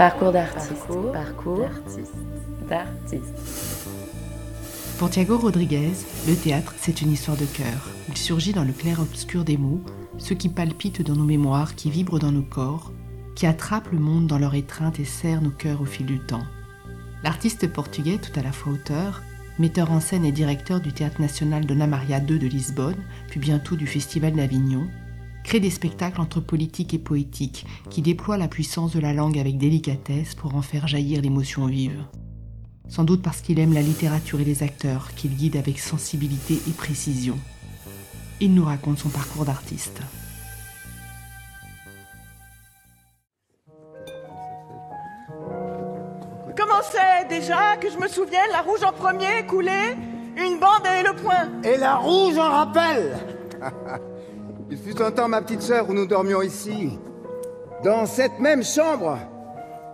Parcours d'artiste. Parcours, d'artiste. Pour Thiago Rodriguez, le théâtre, c'est une histoire de cœur. Il surgit dans le clair-obscur des mots, ceux qui palpitent dans nos mémoires, qui vibrent dans nos corps, qui attrapent le monde dans leur étreinte et serrent nos cœurs au fil du temps. L'artiste portugais, tout à la fois auteur, metteur en scène et directeur du Théâtre national Dona Maria II de Lisbonne, puis bientôt du Festival d'Avignon, crée des spectacles entre politique et poétique qui déploient la puissance de la langue avec délicatesse pour en faire jaillir l'émotion vive. Sans doute parce qu'il aime la littérature et les acteurs qu'il guide avec sensibilité et précision. Il nous raconte son parcours d'artiste. Comment c'est déjà que je me souvienne La rouge en premier, coulée, une bande et le point. Et la rouge en rappel Il fut un temps, ma petite sœur, où nous dormions ici, dans cette même chambre,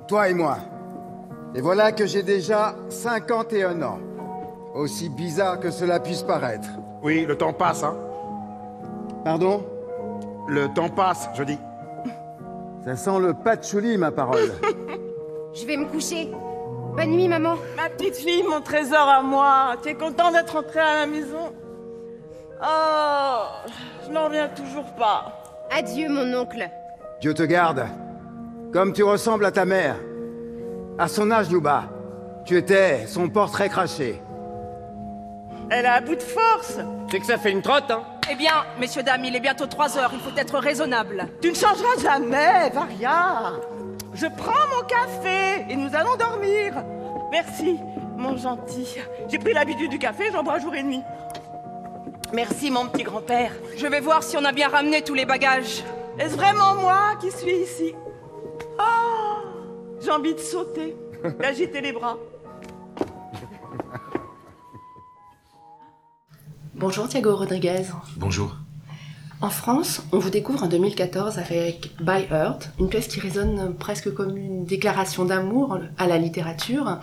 toi et moi. Et voilà que j'ai déjà 51 ans. Aussi bizarre que cela puisse paraître. Oui, le temps passe, hein. Pardon? Le temps passe, je dis. Ça sent le patchouli, ma parole. Je vais me coucher. Bonne nuit, maman. Ma petite fille, mon trésor à moi. Tu es content d'être rentrée à la maison? Oh, je n'en reviens toujours pas. Adieu, mon oncle. Dieu te garde. Comme tu ressembles à ta mère. À son âge, Yuba, tu étais son portrait craché. Elle a à bout de force. C'est que ça fait une trotte, hein Eh bien, messieurs, dames, il est bientôt 3 heures, il faut être raisonnable. Tu ne changeras jamais, Varia. Je prends mon café et nous allons dormir. Merci, mon gentil. J'ai pris l'habitude du café, j'en bois jour et nuit. Merci, mon petit grand-père. Je vais voir si on a bien ramené tous les bagages. Est-ce vraiment moi qui suis ici? Oh J'ai envie de sauter, d'agiter les bras. Bonjour Thiago Rodriguez. Bonjour. En France, on vous découvre en 2014 avec By Earth, une pièce qui résonne presque comme une déclaration d'amour à la littérature.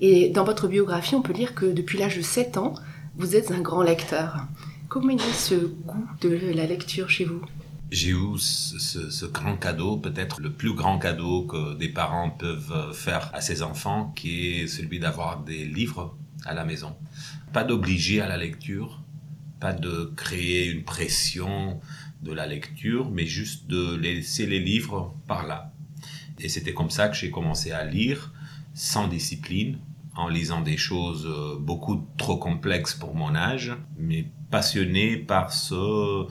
Et dans votre biographie, on peut lire que depuis l'âge de 7 ans, vous êtes un grand lecteur. Comment est ce goût de la lecture chez vous? J'ai eu ce- ce grand cadeau, peut-être le plus grand cadeau que des parents peuvent faire à ses enfants, qui est celui d'avoir des livres à la maison. Pas d'obliger à la lecture, pas de créer une pression de la lecture, mais juste de laisser les livres par là. Et c'était comme ça que j'ai commencé à lire, sans discipline, en lisant des choses euh, beaucoup trop complexes pour mon âge, mais passionné par ce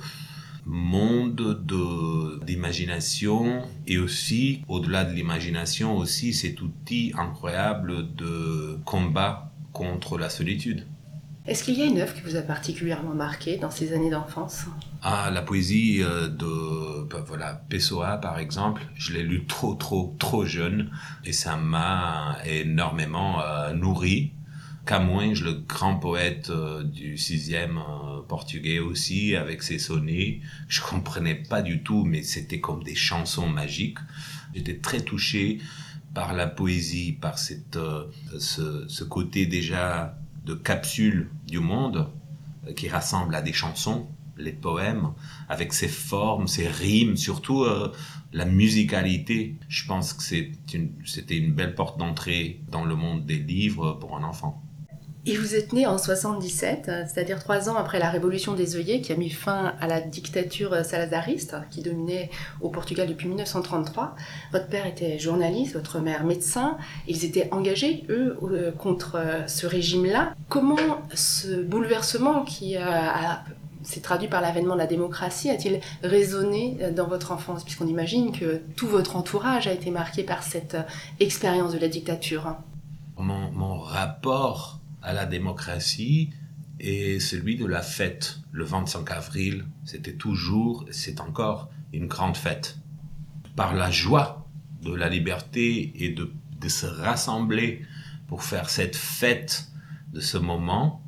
monde de d'imagination et aussi au-delà de l'imagination aussi cet outil incroyable de combat contre la solitude. Est-ce qu'il y a une œuvre qui vous a particulièrement marqué dans ces années d'enfance? Ah, la poésie euh, de bah, voilà Pessoa par exemple, je l'ai lu trop trop trop jeune et ça m'a énormément euh, nourri. Camões, le grand poète euh, du sixième euh, portugais aussi, avec ses sonnets, je comprenais pas du tout, mais c'était comme des chansons magiques. J'étais très touché par la poésie, par cette, ce, ce côté déjà de capsule du monde euh, qui rassemble à des chansons, les poèmes, avec ses formes, ses rimes, surtout euh, la musicalité. Je pense que c'était une belle porte d'entrée dans le monde des livres pour un enfant. Et vous êtes né en 77, euh, c'est-à-dire trois ans après la révolution des œillets qui a mis fin à la dictature euh, salazariste qui dominait au Portugal depuis 1933. Votre père était journaliste, votre mère médecin. Ils étaient engagés, eux, euh, contre ce régime-là. Comment ce bouleversement qui a- s'est traduit par l'avènement de la démocratie a-t-il résonné dans votre enfance? Puisqu'on imagine que tout votre entourage a été marqué par cette expérience de la dictature. Mon rapport à la démocratie est celui de la fête. Le 25 avril, c'était toujours, c'est encore une grande fête. Par la joie de la liberté et de, se rassembler pour faire cette fête de ce moment,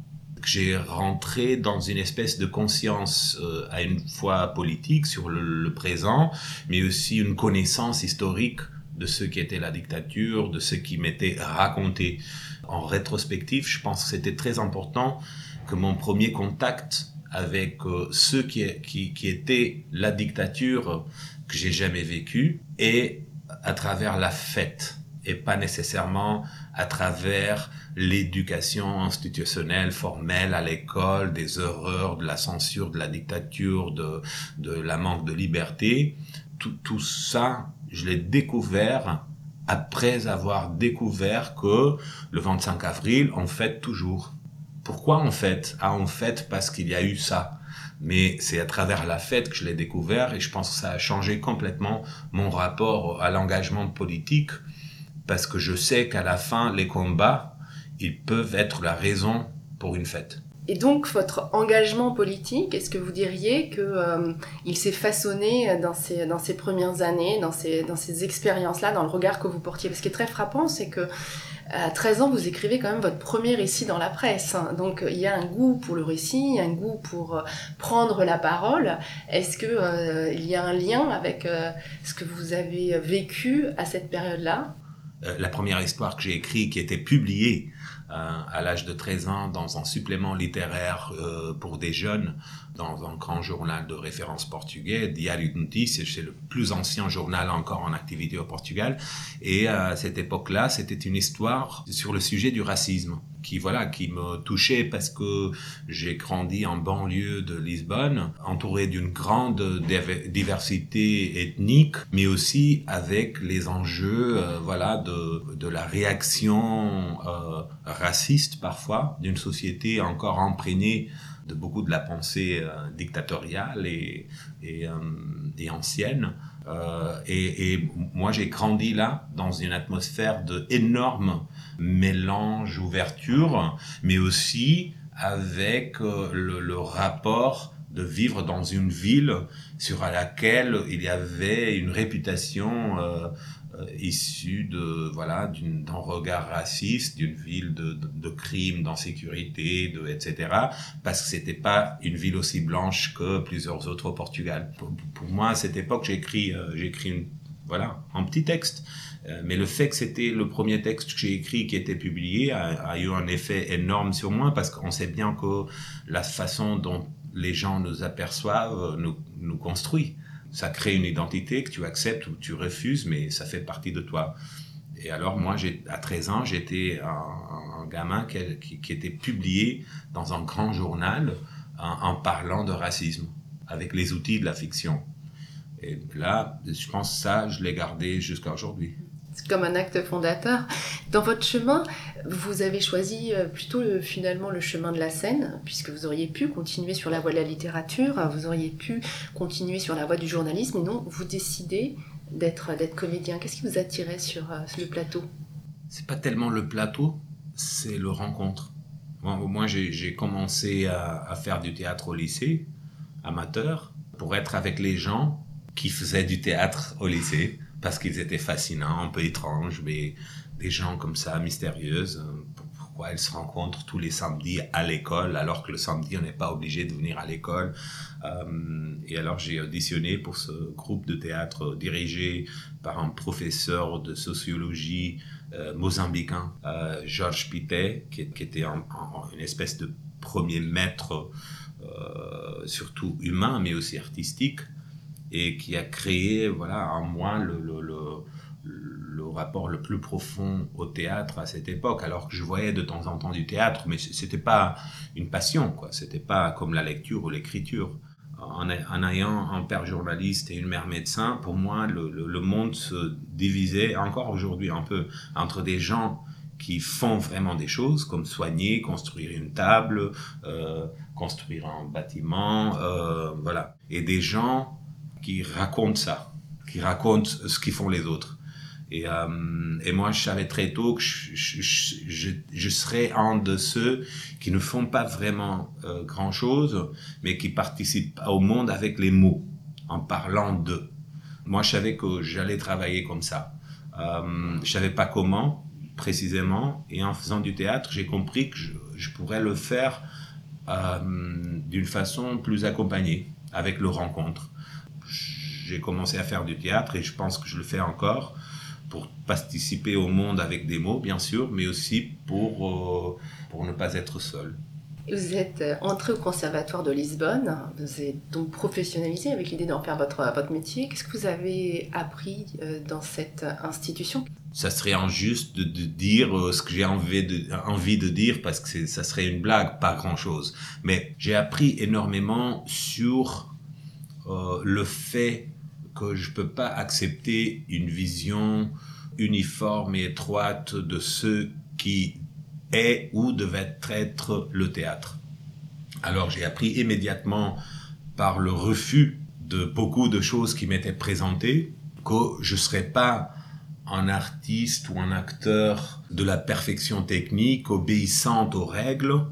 j'ai rentré dans une espèce de conscience euh, à une fois politique sur le présent, mais aussi une connaissance historique de ce qui était la dictature, de ce qui m'était raconté. En rétrospective, je pense que c'était très important que mon premier contact avec euh, ceux qui, qui, qui étaient la dictature que j'ai jamais vécue et à travers la fête. et pas nécessairement à travers l'éducation institutionnelle formelle à l'école, des horreurs de la censure, de la dictature, de, de la manque de liberté. Tout, tout ça, je l'ai découvert après avoir découvert que le 25 avril, on fête toujours. Pourquoi on fête? Ah, on fête parce qu'il y a eu ça. Mais c'est à travers la fête que je l'ai découvert et je pense que ça a changé complètement mon rapport à l'engagement politique parce que je sais qu'à la fin, les combats, ils peuvent être la raison pour une fête. Et donc, votre engagement politique, est-ce que vous diriez que euh, il s'est façonné dans ces, dans ces premières années, dans ces, dans ces expériences-là, dans le regard que vous portiez? Ce qui est très frappant, c'est que à 13 ans, vous écrivez quand même votre premier récit dans la presse. Hein. Donc, il y a un goût pour le récit, un goût pour euh, prendre la parole. Est-ce que euh, il y a un lien avec ce que vous avez vécu à cette période-là? Euh, la première histoire que j'ai écrite, qui était publiée euh, à l'âge de 13 ans dans un supplément littéraire euh, pour des jeunes dans un grand journal de référence portugais, Diário de Notícias, c'est le plus ancien journal encore en activité au Portugal. Et à cette époque-là, c'était une histoire sur le sujet du racisme qui voilà qui me touchait parce que j'ai grandi en banlieue de Lisbonne, entouré d'une grande diversité ethnique, mais aussi avec les enjeux euh, voilà de, de la réaction euh, raciste parfois d'une société encore imprégnée de beaucoup de la pensée euh, dictatoriale et, et, euh, ancienne. Euh, et, moi, j'ai grandi là, dans une atmosphère de énorme mélange, ouverture, mais aussi avec le, le rapport de vivre dans une ville sur laquelle il y avait une réputation euh, euh, issu de voilà d'un regard raciste, d'une ville de, crimes, d'insécurité, de etc. Parce que c'était pas une ville aussi blanche que plusieurs autres au Portugal. Pour, moi, à cette époque, j'ai écrit euh, j'ai écrit voilà un petit texte. Euh, mais le fait que c'était le premier texte que j'ai écrit qui était publié a, eu un effet énorme sur moi parce qu'on sait bien que la façon dont les gens nous aperçoivent nous, nous construit ça crée une identité que tu acceptes ou tu refuses, mais ça fait partie de toi. Et alors, moi, à 13 ans, j'étais un, gamin qui, était publié dans un grand journal en, en, parlant de racisme, avec les outils de la fiction. Et là, je pense ça, je l'ai gardé jusqu'à aujourd'hui comme un acte fondateur. Dans votre chemin, vous avez choisi euh, plutôt le, finalement le chemin de la scène, puisque vous auriez pu continuer sur la voie de la littérature, vous auriez pu continuer sur la voie du journalisme, et non, vous décidez d'être comédien. Qu'est-ce qui vous attirait sur, euh, le plateau? C'est pas tellement le plateau, c'est le rencontre. Moi, moi j'ai commencé à, à faire du théâtre au lycée, amateur, pour être avec les gens qui faisaient du théâtre au lycée parce qu'ils étaient fascinants, un peu étranges, mais des gens comme ça, mystérieuses. Pourquoi elles se rencontrent tous les samedis à l'école, alors que le samedi, on n'est pas obligé de venir à l'école? Euh, et alors, j'ai auditionné pour ce groupe de théâtre dirigé par un professeur de sociologie euh, mozambicain, euh, Georges Pité, qui, était une espèce de premier maître, euh, surtout humain, mais aussi artistique et qui a créé voilà en moi le, le, le, le, rapport le plus profond au théâtre à cette époque. Alors que je voyais de temps en temps du théâtre mais c'était pas une passion quoi. C'était pas comme la lecture ou l'écriture. En, ayant un père journaliste et une mère médecin pour moi le, le monde se divisait encore aujourd'hui un peu entre des gens qui font vraiment des choses comme soigner, construire une table, euh, construire un bâtiment, euh, voilà. Et des gens qui racontent ça, qui racontent ce qu'ils font les autres. Et, euh, et moi, je savais très tôt que je, je, serais un de ceux qui ne font pas vraiment euh, grand-chose, mais qui participent au monde avec les mots, en parlant d'eux. Moi, je savais que j'allais travailler comme ça. Euh, je savais pas comment, précisément, et en faisant du théâtre, j'ai compris que je, je, pourrais le faire euh, d'une façon plus accompagnée, avec le rencontre j'ai commencé à faire du théâtre et je pense que je le fais encore pour participer au monde avec des mots, bien sûr, mais aussi pour, euh, pour ne pas être seul. Vous êtes euh, entré au Conservatoire de Lisbonne, vous êtes donc professionnalisé avec l'idée d'en faire votre, votre métier. Qu'est-ce que vous avez appris euh, dans cette institution? Ça serait injuste de, de dire ce que j'ai envie de, envie de dire parce que ça serait une blague, pas grand-chose. Mais j'ai appris énormément sur euh, le fait que je peux pas accepter une vision uniforme et étroite de ce qui est ou devait être le théâtre. Alors j'ai appris immédiatement par le refus de beaucoup de choses qui m'étaient présentées que je ne serais pas un artiste ou un acteur de la perfection technique, obéissante aux règles,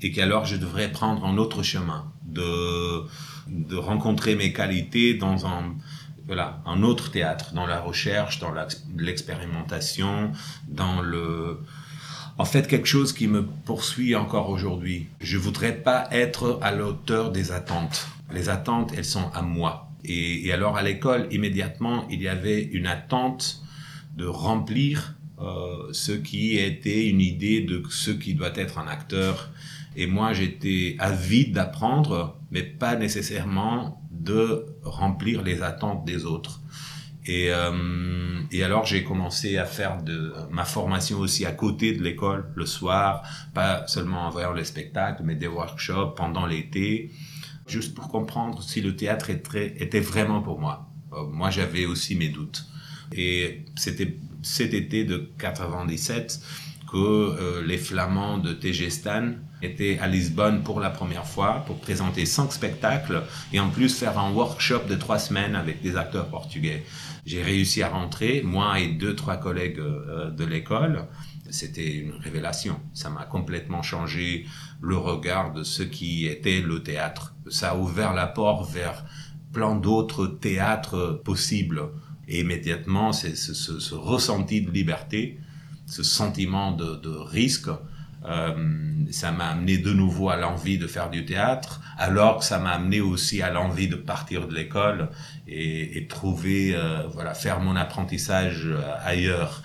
et qu'alors je devrais prendre un autre chemin, de, de rencontrer mes qualités dans un, voilà, un autre théâtre, dans la recherche, dans l'expérimentation, dans le, en fait quelque chose qui me poursuit encore aujourd'hui. Je voudrais pas être à l'auteur des attentes. Les attentes, elles sont à moi. Et, et alors à l'école, immédiatement, il y avait une attente de remplir euh, ce qui était une idée de ce qui doit être un acteur. Et moi, j'étais avide d'apprendre, mais pas nécessairement de remplir les attentes des autres. Et, euh, et alors j'ai commencé à faire de ma formation aussi à côté de l'école le soir, pas seulement en voyant les spectacles, mais des workshops pendant l'été, juste pour comprendre si le théâtre était, était vraiment pour moi. Euh, moi j'avais aussi mes doutes. Et c'était cet été de 97 que euh, les Flamands de TG Stan étaient à Lisbonne pour la première fois pour présenter cinq spectacles et en plus faire un workshop de trois semaines avec des acteurs portugais. J'ai réussi à rentrer, moi et deux, trois collègues euh, de l'école. C'était une révélation. Ça m'a complètement changé le regard de ce qui était le théâtre. Ça a ouvert la porte vers plein d'autres théâtres possibles. Et immédiatement, c'est ce, ce, ce, ressenti de liberté, ce sentiment de, risque, euh, ça m'a amené de nouveau à l'envie de faire du théâtre, alors que ça m'a amené aussi à l'envie de partir de l'école et, trouver, euh, voilà, faire mon apprentissage euh, ailleurs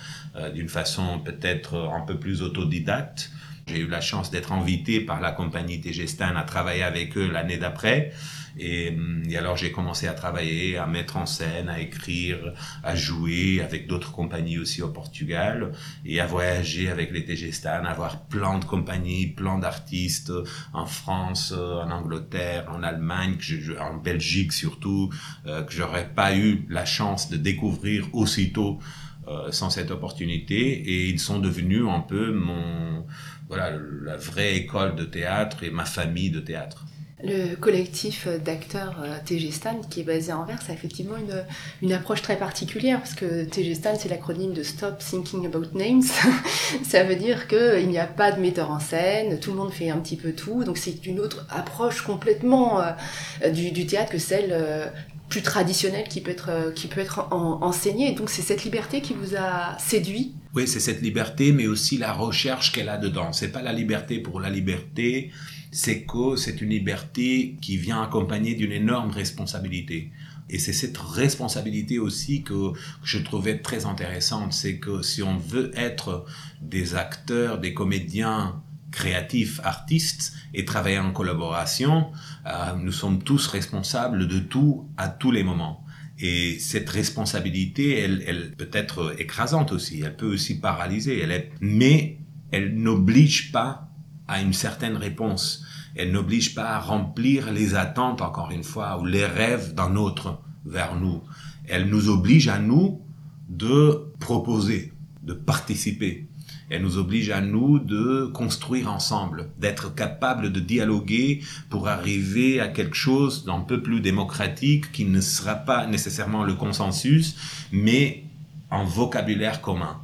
d'une façon peut-être un peu plus autodidacte. J'ai eu la chance d'être invité par la compagnie Tegestan à travailler avec eux l'année d'après. Et, et, alors j'ai commencé à travailler, à mettre en scène, à écrire, à jouer avec d'autres compagnies aussi au Portugal et à voyager avec les TG avoir plein de compagnies, plein d'artistes en France, en Angleterre, en Allemagne, en Belgique surtout, euh, que j'aurais pas eu la chance de découvrir aussitôt euh, sans cette opportunité et ils sont devenus un peu mon voilà la vraie école de théâtre et ma famille de théâtre. Le collectif d'acteurs TG Stan, qui est basé à Anvers, a effectivement une, une approche très particulière, parce que TG Stan, c'est l'acronyme de Stop Thinking About Names. Ça veut dire qu'il n'y a pas de metteur en scène, tout le monde fait un petit peu tout, donc c'est une autre approche complètement euh, du, théâtre que celle euh, plus traditionnelle qui peut être, qui peut être en, enseignée. Donc c'est cette liberté qui vous a séduit? Oui, c'est cette liberté, mais aussi la recherche qu'elle a dedans. C'est pas la liberté pour la liberté, c'est que c'est une liberté qui vient accompagnée d'une énorme responsabilité. Et c'est cette responsabilité aussi que, je trouvais très intéressante. C'est que si on veut être des acteurs, des comédiens créatifs, artistes et travailler en collaboration, euh, nous sommes tous responsables de tout à tous les moments. Et cette responsabilité, elle, elle peut être écrasante aussi, elle peut aussi paralyser, elle est, mais elle n'oblige pas à une certaine réponse. Elle n'oblige pas à remplir les attentes, encore une fois, ou les rêves d'un autre vers nous. Elle nous oblige à nous de proposer, de participer. Elle nous oblige à nous de construire ensemble, d'être capable de dialoguer pour arriver à quelque chose d'un peu plus démocratique qui ne sera pas nécessairement le consensus, mais un vocabulaire commun.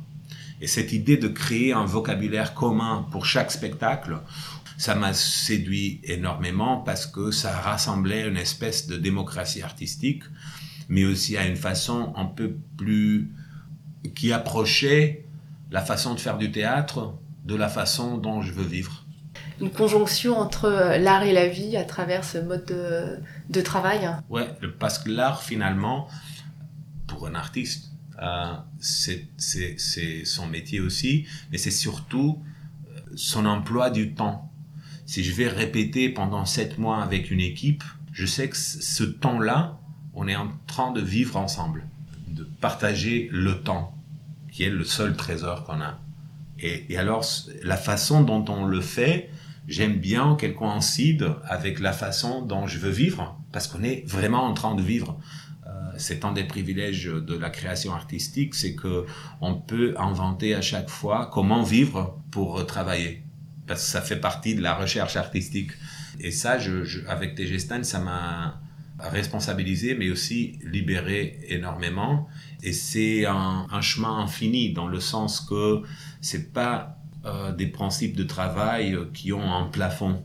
Et cette idée de créer un vocabulaire commun pour chaque spectacle, ça m'a séduit énormément parce que ça rassemblait une espèce de démocratie artistique, mais aussi à une façon un peu plus qui approchait la façon de faire du théâtre de la façon dont je veux vivre. Une conjonction entre l'art et la vie à travers ce mode de, de travail. Ouais, parce que l'art finalement, pour un artiste, euh, c'est son métier aussi, mais c'est surtout son emploi du temps. si je vais répéter pendant sept mois avec une équipe, je sais que ce temps-là, on est en train de vivre ensemble, de partager le temps, qui est le seul trésor qu'on a. Et, alors, la façon dont on le fait, j'aime bien qu'elle coïncide avec la façon dont je veux vivre, parce qu'on est vraiment en train de vivre. C'est un des privilèges de la création artistique, c'est que on peut inventer à chaque fois comment vivre pour travailler, parce que ça fait partie de la recherche artistique. Et ça, je, je, avec Tegestan, ça m'a responsabilisé, mais aussi libéré énormément. Et c'est un, un, chemin infini dans le sens que c'est pas euh, des principes de travail qui ont un plafond.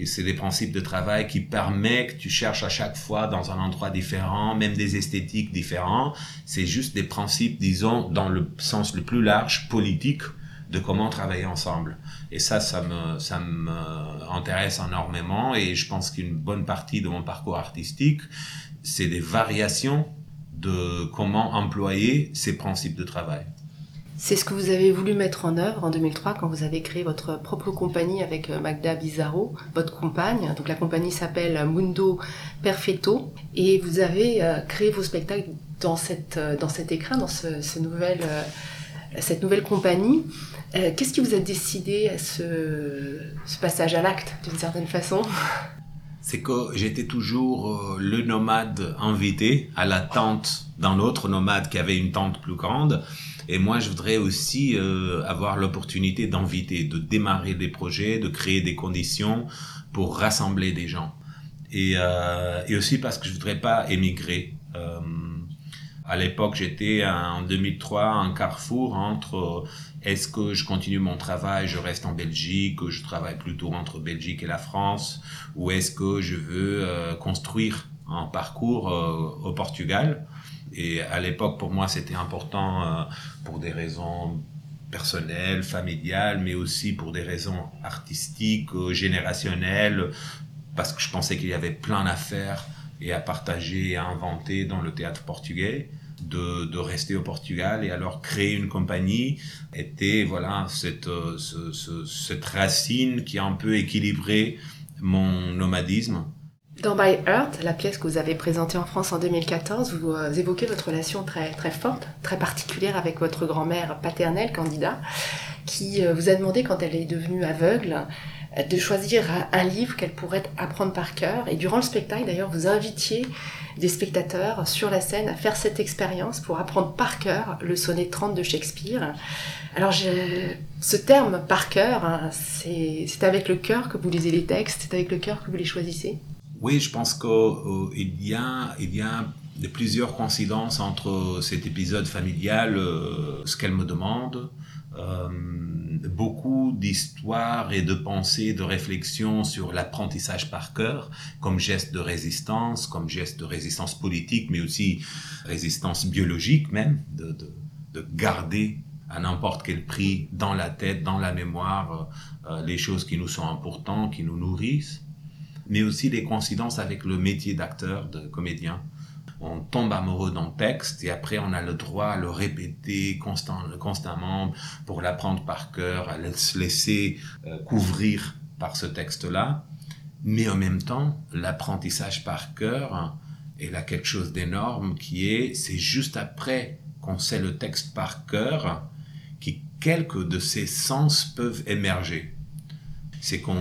Et c'est des principes de travail qui permettent que tu cherches à chaque fois dans un endroit différent, même des esthétiques différents. C'est juste des principes, disons, dans le sens le plus large, politique, de comment travailler ensemble. Et ça, ça me, ça me intéresse énormément et je pense qu'une bonne partie de mon parcours artistique, c'est des variations de comment employer ces principes de travail. C'est ce que vous avez voulu mettre en œuvre en 2003 quand vous avez créé votre propre compagnie avec Magda Bizarro, votre compagne. Donc la compagnie s'appelle Mundo Perfetto et vous avez créé vos spectacles dans cette dans cet écran, dans ce, nouvel, cette nouvelle compagnie. Euh, Qu'est-ce qui vous a décidé à ce, ce passage à l'acte, d'une certaine façon? C'est que j'étais toujours le nomade invité à la tente d'un autre nomade qui avait une tente plus grande. Et moi, je voudrais aussi euh, avoir l'opportunité d'inviter, de démarrer des projets, de créer des conditions pour rassembler des gens. Et, euh, aussi parce que je voudrais pas émigrer. Euh, à l'époque, j'étais en 2003 un carrefour entre est-ce que je continue mon travail, je reste en Belgique, je travaille plutôt entre Belgique et la France, ou est-ce que je veux euh, construire un parcours euh, au Portugal Et à l'époque, pour moi, c'était important euh, pour des raisons personnelles, familiales, mais aussi pour des raisons artistiques, générationnelles, parce que je pensais qu'il y avait plein d'affaires et à partager et à inventer dans le théâtre portugais de, de, rester au Portugal et alors créer une compagnie était voilà cette, ce, ce, cette racine qui a un peu équilibré mon nomadisme. Dans By Earth, la pièce que vous avez présentée en France en 2014, vous évoquez votre relation très, très forte, très particulière avec votre grand-mère paternelle, Candida, qui vous a demandé quand elle est devenue aveugle de choisir un livre qu'elle pourrait apprendre par cœur. Et durant le spectacle, d'ailleurs, vous invitiez des spectateurs sur la scène à faire cette expérience pour apprendre par cœur le sonnet 30 de Shakespeare. Alors, ce terme par cœur, hein, c'est avec le cœur que vous lisez les textes, c'est avec le cœur que vous les choisissez? Oui, je pense qu'il euh, y a, il y a plusieurs coïncidences entre cet épisode familial, euh, ce qu'elle me demande, euh, beaucoup d'histoires et de pensées, de réflexions sur l'apprentissage par cœur comme geste de résistance, comme geste de résistance politique, mais aussi résistance biologique même, de, de, de garder à n'importe quel prix dans la tête, dans la mémoire, les choses qui nous sont importantes, qui nous nourrissent, mais aussi des coïncidences avec le métier d'acteur, de comédien on tombe amoureux d'un texte et après on a le droit à le répéter constant, constamment pour l'apprendre par cœur, à se laisser euh, couvrir par ce texte-là. Mais en même temps, l'apprentissage par cœur est là quelque chose d'énorme qui est, c'est juste après qu'on sait le texte par cœur que quelques de ces sens peuvent émerger. C'est qu'on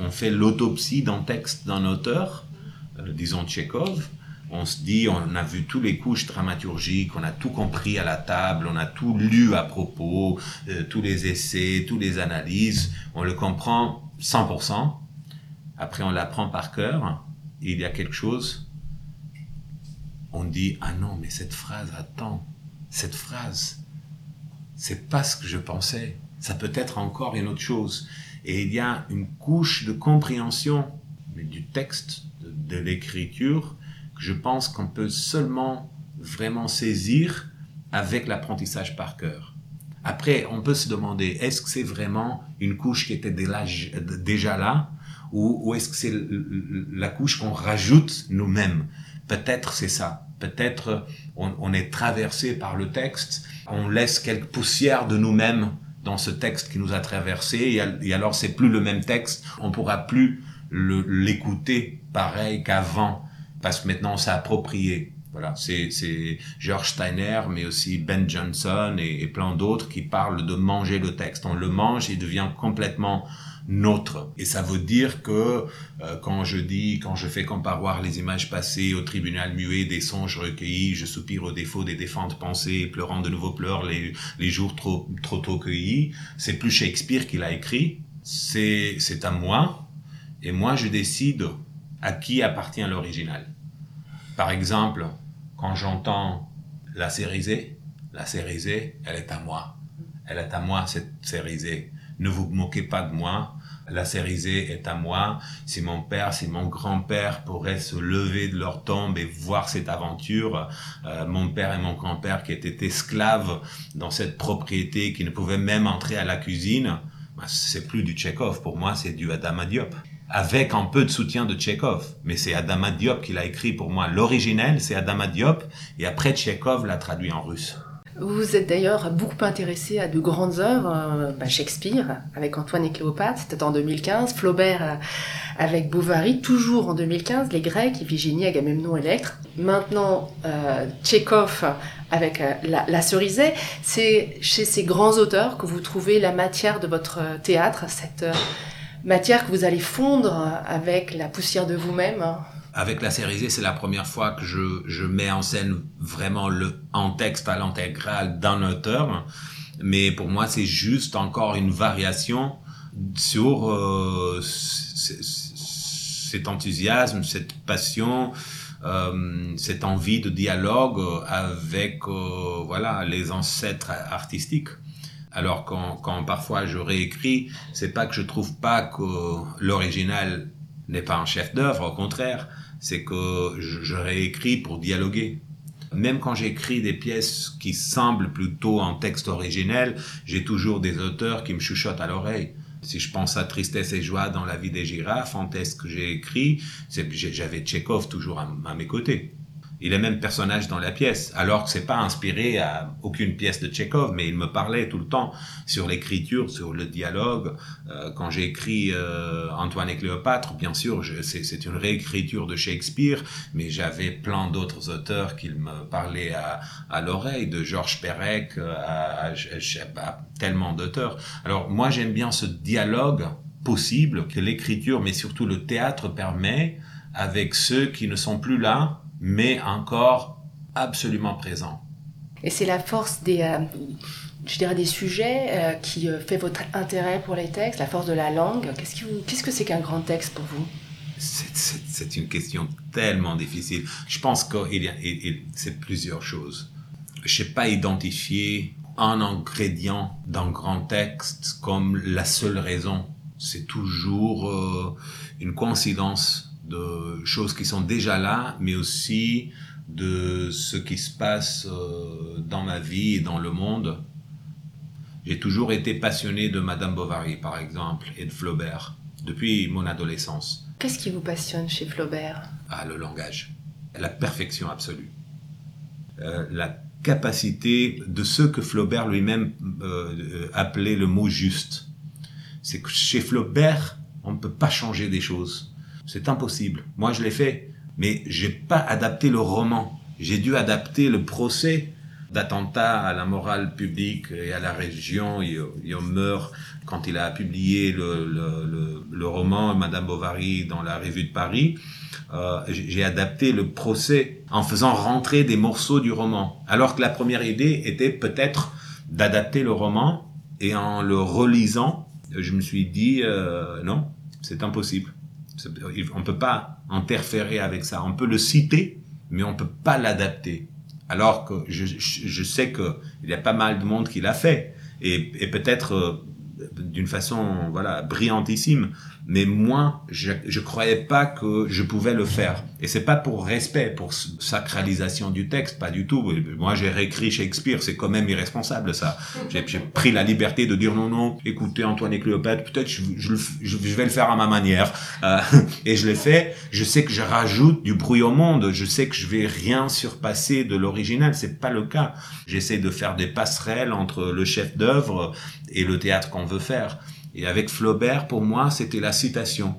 on, fait l'autopsie d'un texte d'un auteur, euh, disons Tchekhov, on se dit, on a vu tous les couches dramaturgiques, on a tout compris à la table, on a tout lu à propos, euh, tous les essais, toutes les analyses, on le comprend 100%. Après, on l'apprend par cœur. il y a quelque chose, on dit, ah non, mais cette phrase, attends, cette phrase, c'est pas ce que je pensais. Ça peut être encore une autre chose. Et il y a une couche de compréhension du texte, de, l'écriture, je pense qu'on peut seulement vraiment saisir avec l'apprentissage par cœur. Après, on peut se demander, est-ce que c'est vraiment une couche qui était déjà là ou, ou est-ce que c'est la couche qu'on rajoute nous-mêmes? Peut-être c'est ça. Peut-être on, on, est traversé par le texte, on laisse quelques poussières de nous-mêmes dans ce texte qui nous a traversé et, alors c'est plus le même texte, on pourra plus l'écouter pareil qu'avant parce que maintenant c'est approprié. Voilà, c'est George Steiner, mais aussi Ben Johnson et, et plein d'autres qui parlent de manger le texte. On le mange, il devient complètement Et ça veut dire que euh, quand je dis, quand je fais comparoir les images passées au tribunal muet des songes recueillis, je soupire au défaut des défuntes pensées, pleurant de nouveau pleurs les, les jours trop, trop tôt cueillis, c'est plus Shakespeare qui l'a écrit, c'est, c'est à moi, et moi je décide à qui appartient l'original. Par exemple, quand j'entends la Cérisée, la Cérisée, elle est à moi. Elle est à moi, cette Cérisée. Ne vous moquez pas de moi, la Cérisée est à moi. Si mon père, si mon grand-père pourraient se lever de leur tombe et voir cette aventure, euh, mon père et mon grand-père qui étaient esclaves dans cette propriété, qui ne pouvaient même entrer à la cuisine, bah, c'est plus du Tchekhov. Pour moi, c'est du Adama Diop. Avec un peu de soutien de Tchekhov. Mais c'est Adama Diop qui l'a écrit pour moi. L'originel, c'est Adama Diop. Et après, Tchekhov l'a traduit en russe. Vous êtes d'ailleurs beaucoup intéressé à de grandes œuvres, euh, bah, Shakespeare avec Antoine et Cléopâtre, c'était en 2015, Flaubert euh, avec Bovary, toujours en 2015, les Grecs, Iphigénie, Agamemnon, Electre. Maintenant, euh, avec euh, la, la Cerisée. C'est chez ces grands auteurs que vous trouvez la matière de votre théâtre, cette matière que vous allez fondre avec la poussière de vous-même. Avec la série c'est la première fois que je, je mets en scène vraiment le en texte à l'intégrale d'un auteur. Mais pour moi, c'est juste encore une variation sur euh, cet enthousiasme, cette passion, euh, cette envie de dialogue avec euh, voilà les ancêtres artistiques. Alors quand, quand parfois je réécris, c'est pas que je trouve pas que l'original n'est pas un chef d'œuvre, au contraire, c'est que je, réécris pour dialoguer. Même quand j'écris des pièces qui semblent plutôt en texte originel, j'ai toujours des auteurs qui me chuchotent à l'oreille. Si je pense à Tristesse et joie dans la vie des girafes, en texte que j'ai écrit, j'avais Tchekhov toujours à mes côtés. Il est même personnage dans la pièce, alors que c'est pas inspiré à aucune pièce de Tchekhov, mais il me parlait tout le temps sur l'écriture, sur le dialogue. Euh, quand j'ai écrit euh, Antoine et Cléopâtre, bien sûr, c'est une réécriture de Shakespeare, mais j'avais plein d'autres auteurs qui me parlaient à, l'oreille, de Georges Perec à, à tellement d'auteurs. Alors moi j'aime bien ce dialogue possible que l'écriture, mais surtout le théâtre permet avec ceux qui ne sont plus là mais encore absolument présent. Et c'est la force des, euh, je dirais des sujets euh, qui euh, fait votre intérêt pour les textes, la force de la langue. Qu'est-ce, que c'est qu'un grand texte pour vous? C'est, une question tellement difficile. Je pense que c'est plusieurs choses. Je sais pas identifier un ingrédient d'un grand texte comme la seule raison. C'est toujours une coïncidence de choses qui sont déjà là, mais aussi de ce qui se passe euh, dans ma vie et dans le monde. J'ai toujours été passionné de Madame Bovary, par exemple, et de Flaubert, depuis mon adolescence. Qu'est-ce qui vous passionne chez Flaubert? Ah, le langage. La perfection absolue. Euh, la capacité de ce que Flaubert lui-même euh, appelait le mot juste. C'est que chez Flaubert, on ne peut pas changer des choses. C'est impossible. Moi, je l'ai fait. Mais j'ai pas adapté le roman. J'ai dû adapter le procès d'attentat à la morale publique et à la région. Il, meurt quand il a publié le, roman Madame Bovary dans la revue de Paris. Euh, j'ai adapté le procès en faisant rentrer des morceaux du roman. Alors que la première idée était peut-être d'adapter le roman et en le relisant, je me suis dit euh, non, c'est impossible. On ne peut pas interférer avec ça. On peut le citer, mais on ne peut pas l'adapter. Alors que je, je sais qu'il y a pas mal de monde qui l'a fait. Et, peut-être euh, d'une façon voilà brillantissime. Mais moi, je, je croyais pas que je pouvais le faire. Et c'est pas pour respect, pour sacralisation du texte, pas du tout. Moi, j'ai réécrit Shakespeare, c'est quand même irresponsable ça. J'ai pris la liberté de dire non, non, écoutez Antoine et Cléopâtre, peut-être je, je, je, vais le faire à ma manière. Euh, et je l'ai fait. Je sais que je rajoute du bruit au monde. Je sais que je vais rien surpasser de l'original. C'est pas le cas. J'essaie de faire des passerelles entre le chef d'œuvre et le théâtre qu'on veut faire. Et avec Flaubert, pour moi, c'était la citation.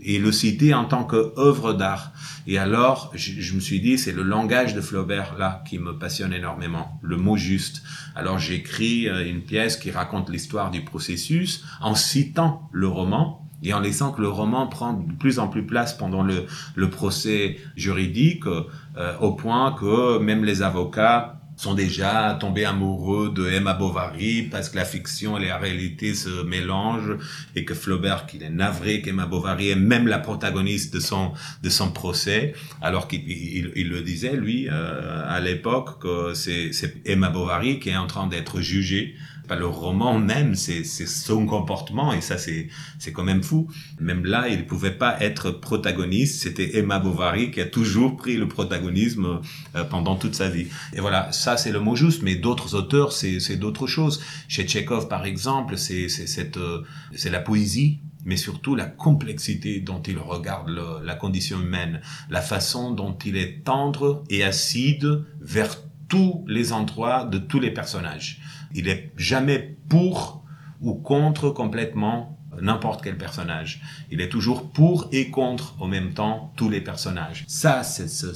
Et le citer en tant qu'œuvre d'art. Et alors, je, me suis dit, c'est le langage de Flaubert là qui me passionne énormément, le mot juste. Alors j'écris euh, une pièce qui raconte l'histoire du processus en citant le roman et en laissant que le roman prend de plus en plus place pendant le, procès juridique, euh, au point que même les avocats sont déjà tombés amoureux de Emma Bovary parce que la fiction et la réalité se mélangent et que Flaubert, qu'il est navré qu'Emma Bovary est même la protagoniste de son de son procès, alors qu'il il, le disait lui euh, à l'époque que c'est Emma Bovary qui est en train d'être jugée pas le roman même, c'est son comportement et ça c'est quand même fou. Même là, il pouvait pas être protagoniste. C'était Emma Bovary qui a toujours pris le protagonisme euh, pendant toute sa vie. Et voilà, ça c'est le mot juste. Mais d'autres auteurs, c'est d'autres choses. Chez Tchekhov, par exemple, euh, c'est la poésie mais surtout la complexité dont il regarde la condition humaine, la façon dont il est tendre et acide vers tous les endroits de tous les personnages. Il est jamais pour ou contre complètement n'importe quel personnage. Il est toujours pour et contre en même temps tous les personnages. Ça, c'est ce,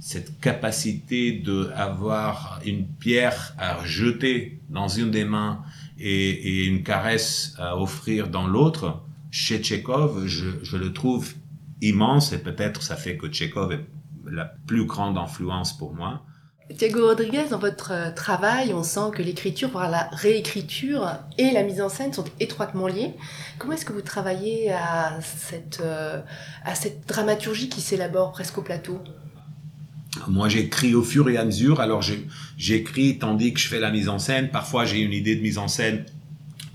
cette capacité de avoir une pierre à jeter dans une des mains et, une caresse à offrir dans l'autre. Chez Tchekhov, je, je, le trouve immense et peut-être ça fait que Tchekhov est la plus grande influence pour moi. Thiago Rodriguez, dans votre euh, travail, on sent que l'écriture, voire la réécriture et la mise en scène sont étroitement liées. Comment est-ce que vous travaillez à cette, euh, dramaturgie qui s'élabore presque au plateau? Moi, j'écris au fur et à mesure. Alors, j'écris tandis que je fais la mise en scène. Parfois, j'ai une idée de mise en scène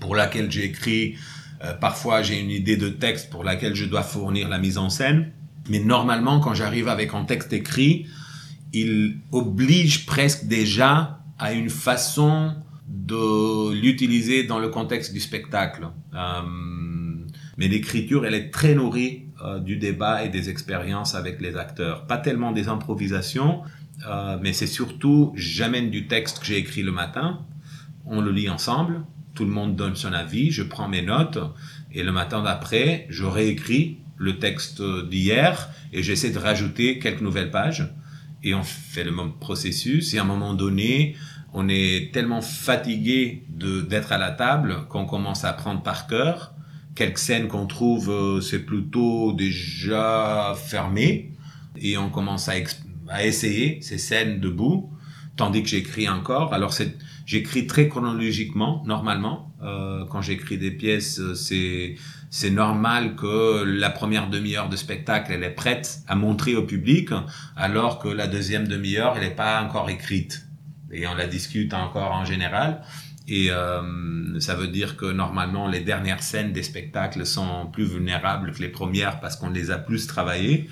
pour laquelle j'écris. Euh, parfois, j'ai une idée de texte pour laquelle je dois fournir la mise en scène. Mais normalement, quand j'arrive avec un texte écrit, il oblige presque déjà à une façon de l'utiliser dans le contexte du spectacle. Euh, mais l'écriture, elle est très nourrie euh, du débat et des expériences avec les acteurs. Pas tellement des improvisations, euh, mais c'est surtout, j'amène du texte que j'ai écrit le matin, on le lit ensemble, tout le monde donne son avis, je prends mes notes, et le matin d'après, je réécris le texte d'hier et j'essaie de rajouter quelques nouvelles pages et on fait le même processus. Et à un moment donné, on est tellement fatigué d'être à la table qu'on commence à apprendre par cœur. Quelques scènes qu'on trouve, euh, c'est plutôt déjà fermé. Et on commence à, à essayer ces scènes debout, tandis que j'écris encore. Alors j'écris très chronologiquement, normalement. Euh, quand j'écris des pièces, euh, c'est c'est normal que la première demi-heure de spectacle, elle est prête à montrer au public, alors que la deuxième demi-heure, elle n'est pas encore écrite. Et on la discute encore en général. Et euh, ça veut dire que normalement, les dernières scènes des spectacles sont plus vulnérables que les premières parce qu'on les a plus travaillées.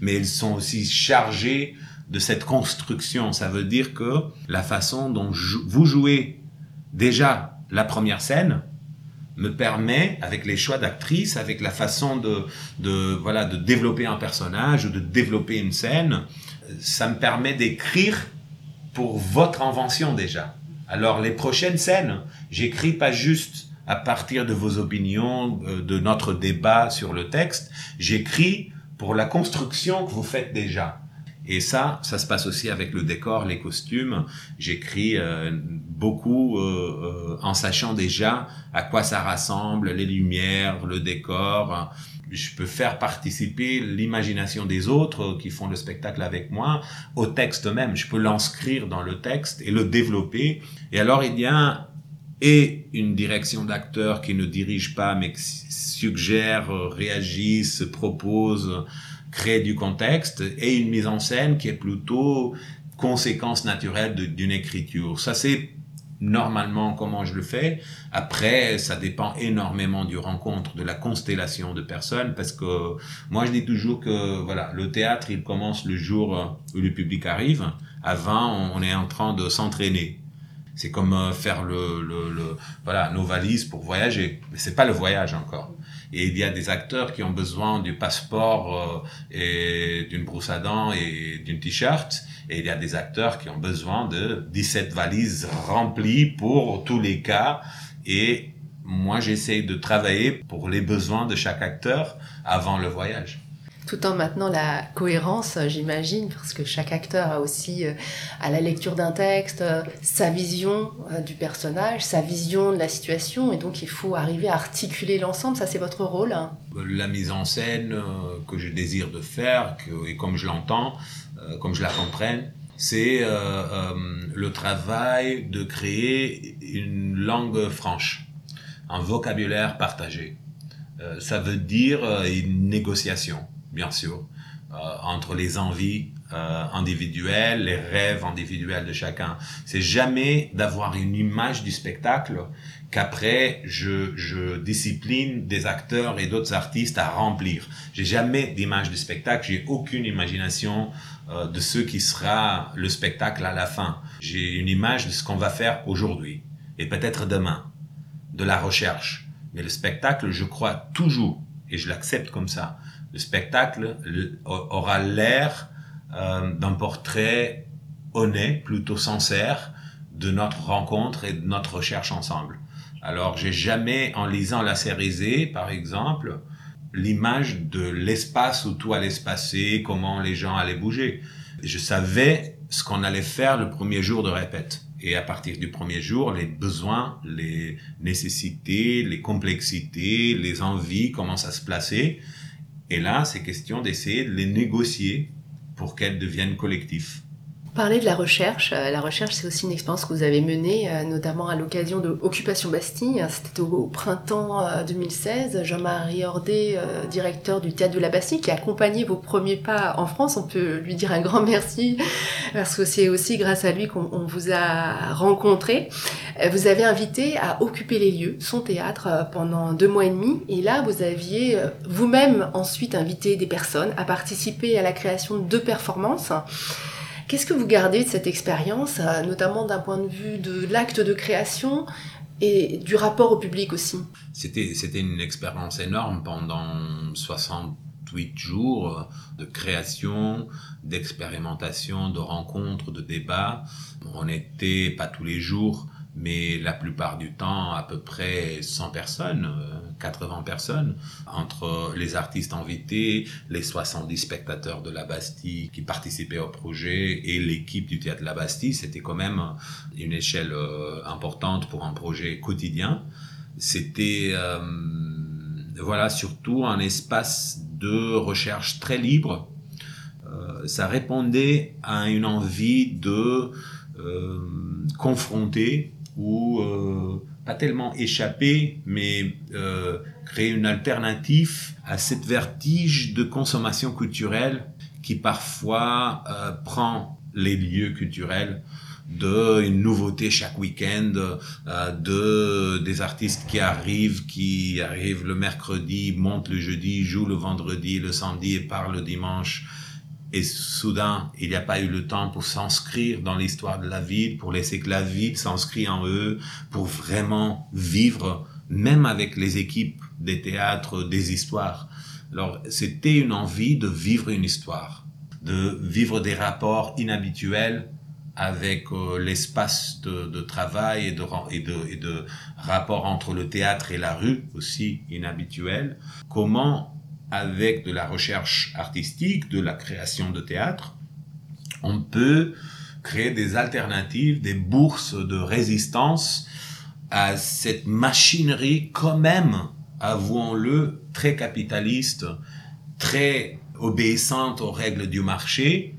Mais elles sont aussi chargées de cette construction. Ça veut dire que la façon dont vous jouez déjà la première scène, me permet, avec les choix d'actrice, avec la façon de, de, voilà, de développer un personnage ou de développer une scène, ça me permet d'écrire pour votre invention déjà. Alors les prochaines scènes, j'écris pas juste à partir de vos opinions, euh, de notre débat sur le texte, j'écris pour la construction que vous faites déjà. Et ça, ça se passe aussi avec le décor, les costumes. J'écris euh, beaucoup euh, euh, en sachant déjà à quoi ça rassemble, les lumières, le décor. Je peux faire participer l'imagination des autres qui font le spectacle avec moi au texte même. Je peux l'inscrire dans le texte et le développer. Et alors, il y a et une direction d'acteurs qui ne dirige pas mais qui suggère, réagisse, propose créer du contexte et une mise en scène qui est plutôt conséquence naturelle d'une écriture. Ça, c'est normalement comment je le fais. Après, ça dépend énormément du rencontre, de la constellation de personnes, parce que moi je dis toujours que voilà, le théâtre il commence le jour où le public arrive. Avant, on est en train de s'entraîner. C'est comme euh, faire le, le, voilà nos valises pour voyager, mais c'est pas le voyage encore. Et il y a des acteurs qui ont besoin du passeport euh, et d'une brosse à dents et d'une t-shirt. Et il y a des acteurs qui ont besoin de 17 valises remplies pour tous les cas. Et moi, j'essaie de travailler pour les besoins de chaque acteur avant le voyage tout en maintenant la cohérence, j'imagine, parce que chaque acteur a aussi, euh, à la lecture d'un texte, euh, sa vision euh, du personnage, sa vision de la situation, et donc il faut arriver à articuler l'ensemble, ça c'est votre rôle. Hein? La mise en scène que je désire de faire, et comme je l'entends, comme je la comprenne, c'est le travail de créer une langue franche, un vocabulaire partagé. ça veut dire une négociation bien sûr, euh, entre les envies euh, individuelles, les rêves individuels de chacun. C'est jamais d'avoir une image du spectacle qu'après je, discipline des acteurs et d'autres artistes à remplir. J'ai jamais d'image du spectacle, j'ai aucune imagination euh, de ce qui sera le spectacle à la fin. J'ai une image de ce qu'on va faire aujourd'hui et peut-être demain, de la recherche. Mais le spectacle, je crois toujours, et je l'accepte comme ça, le spectacle aura l'air euh, d'un portrait honnête, plutôt sincère, de notre rencontre et de notre recherche ensemble. Alors, j'ai jamais, en lisant la série Z, par exemple, l'image de l'espace où tout allait se passer, comment les gens allaient bouger. Je savais ce qu'on allait faire le premier jour de répète. Et à partir du premier jour, les besoins, les nécessités, les complexités, les envies commencent à se placer. Et là, c'est question d'essayer de les négocier pour qu'elles deviennent collectifs. Parler de la recherche, euh, la recherche c'est aussi une expérience que vous avez menée, euh, notamment à l'occasion de Occupation Bastille, c'était au, printemps 2016. Euh, Jean-Marie Ordet, directeur du Théâtre de la Bastille, qui a accompagné vos premiers pas en France, on peut lui dire un grand merci, parce que c'est aussi grâce à lui qu'on vous a rencontré. Vous avez invité à occuper les lieux, son théâtre, pendant deux mois et demi, et là vous aviez vous-même ensuite invité des personnes à participer à la création de deux performances. Qu'est-ce que vous gardez de cette expérience, euh, notamment d'un point de vue de l'acte de création et du rapport au public aussi? C'était, c'était une expérience énorme pendant 68 jours de création, d'expérimentation, de rencontres, de débats. On n'était pas tous les jours mais la plupart du temps, à peu près 100 personnes, 80 euh, personnes, entre les artistes invités, les 70 spectateurs de la Bastille qui participaient au projet et l'équipe du théâtre de la Bastille, c'était quand même une échelle euh, importante pour un projet quotidien. C'était, euh, voilà, surtout un espace de recherche très libre. ça répondait à une envie de confronter ou euh, pas tellement échapper, mais euh, créer une alternative à cette vertige de consommation culturelle qui parfois euh, prend les lieux culturels de une nouveauté chaque week-end, de des artistes qui arrivent, qui arrivent le mercredi, montent le jeudi, jouent le vendredi, le samedi et parlent le dimanche et soudain, il n'y a pas eu le temps pour s'inscrire dans l'histoire de la ville, pour laisser que la ville s'inscrit en eux, pour vraiment vivre, même avec les équipes des théâtres, des histoires. Alors, c'était une envie de vivre une histoire, de vivre des rapports inhabituels avec euh, l'espace de, travail et de, rapport entre le théâtre et la rue aussi inhabituel. Comment avec de la recherche artistique, de la création de théâtre, on peut créer des alternatives, des bourses de résistance à cette machinerie quand même, avouons-le, très capitaliste, très obéissante aux règles du marché,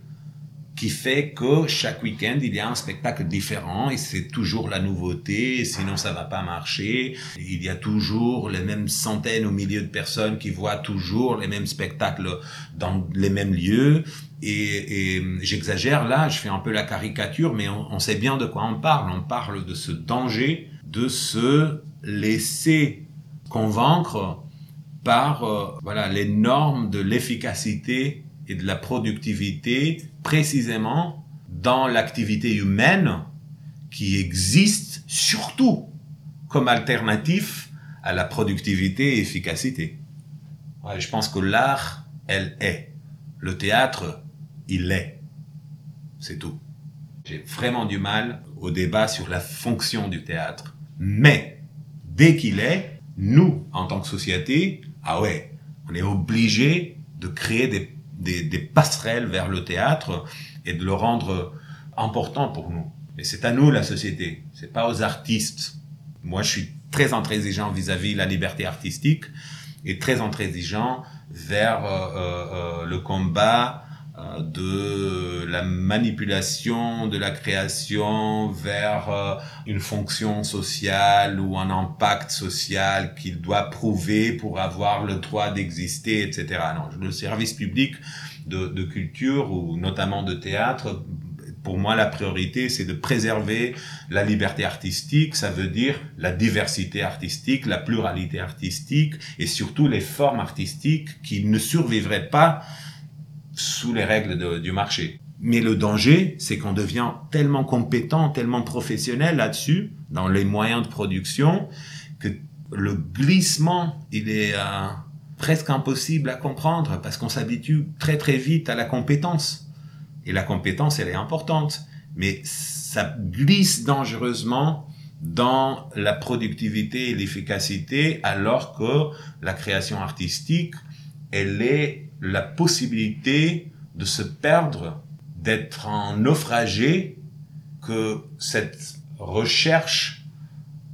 qui fait que chaque week-end, il y a un spectacle différent et c'est toujours la nouveauté, sinon ça va pas marcher. Il y a toujours les mêmes centaines ou milliers de personnes qui voient toujours les mêmes spectacles dans les mêmes lieux Et, j'exagère là, je fais un peu la caricature, mais on, on sait bien de quoi on parle. On parle de ce danger de se laisser convaincre par euh, voilà les normes de l'efficacité et de la productivité précisément dans l'activité humaine qui existe surtout comme alternatif à la productivité et efficacité. Je pense que l'art, elle est. Le théâtre, il est. C'est tout. J'ai vraiment du mal au débat sur la fonction du théâtre. Mais, dès qu'il est, nous, en tant que société, ah ouais, on est obligé de créer des, des, des, passerelles vers le théâtre et de le rendre important pour nous. Et c'est à nous, la société. C'est pas aux artistes. Moi, je suis très intransigeant vis-à-vis la liberté artistique et très intransigeant vers euh, euh, le combat euh, de la manipulation de la création vers euh, une fonction sociale ou un impact social qu'il doit prouver pour avoir le droit d'exister, etc. Non, le service public de, de culture ou notamment de théâtre pour moi, la priorité, c'est de préserver la liberté artistique. Ça veut dire la diversité artistique, la pluralité artistique et surtout les formes artistiques qui ne survivraient pas sous les règles du marché. Mais le danger, c'est qu'on devient tellement compétent, tellement professionnel là-dessus, dans les moyens de production, que le glissement, il est euh, presque impossible à comprendre parce qu'on s'habitue très très vite à la compétence. Et la compétence, elle est importante, mais ça glisse dangereusement dans la productivité et l'efficacité, alors que la création artistique, elle est la possibilité de se perdre, d'être en naufragé, que cette recherche,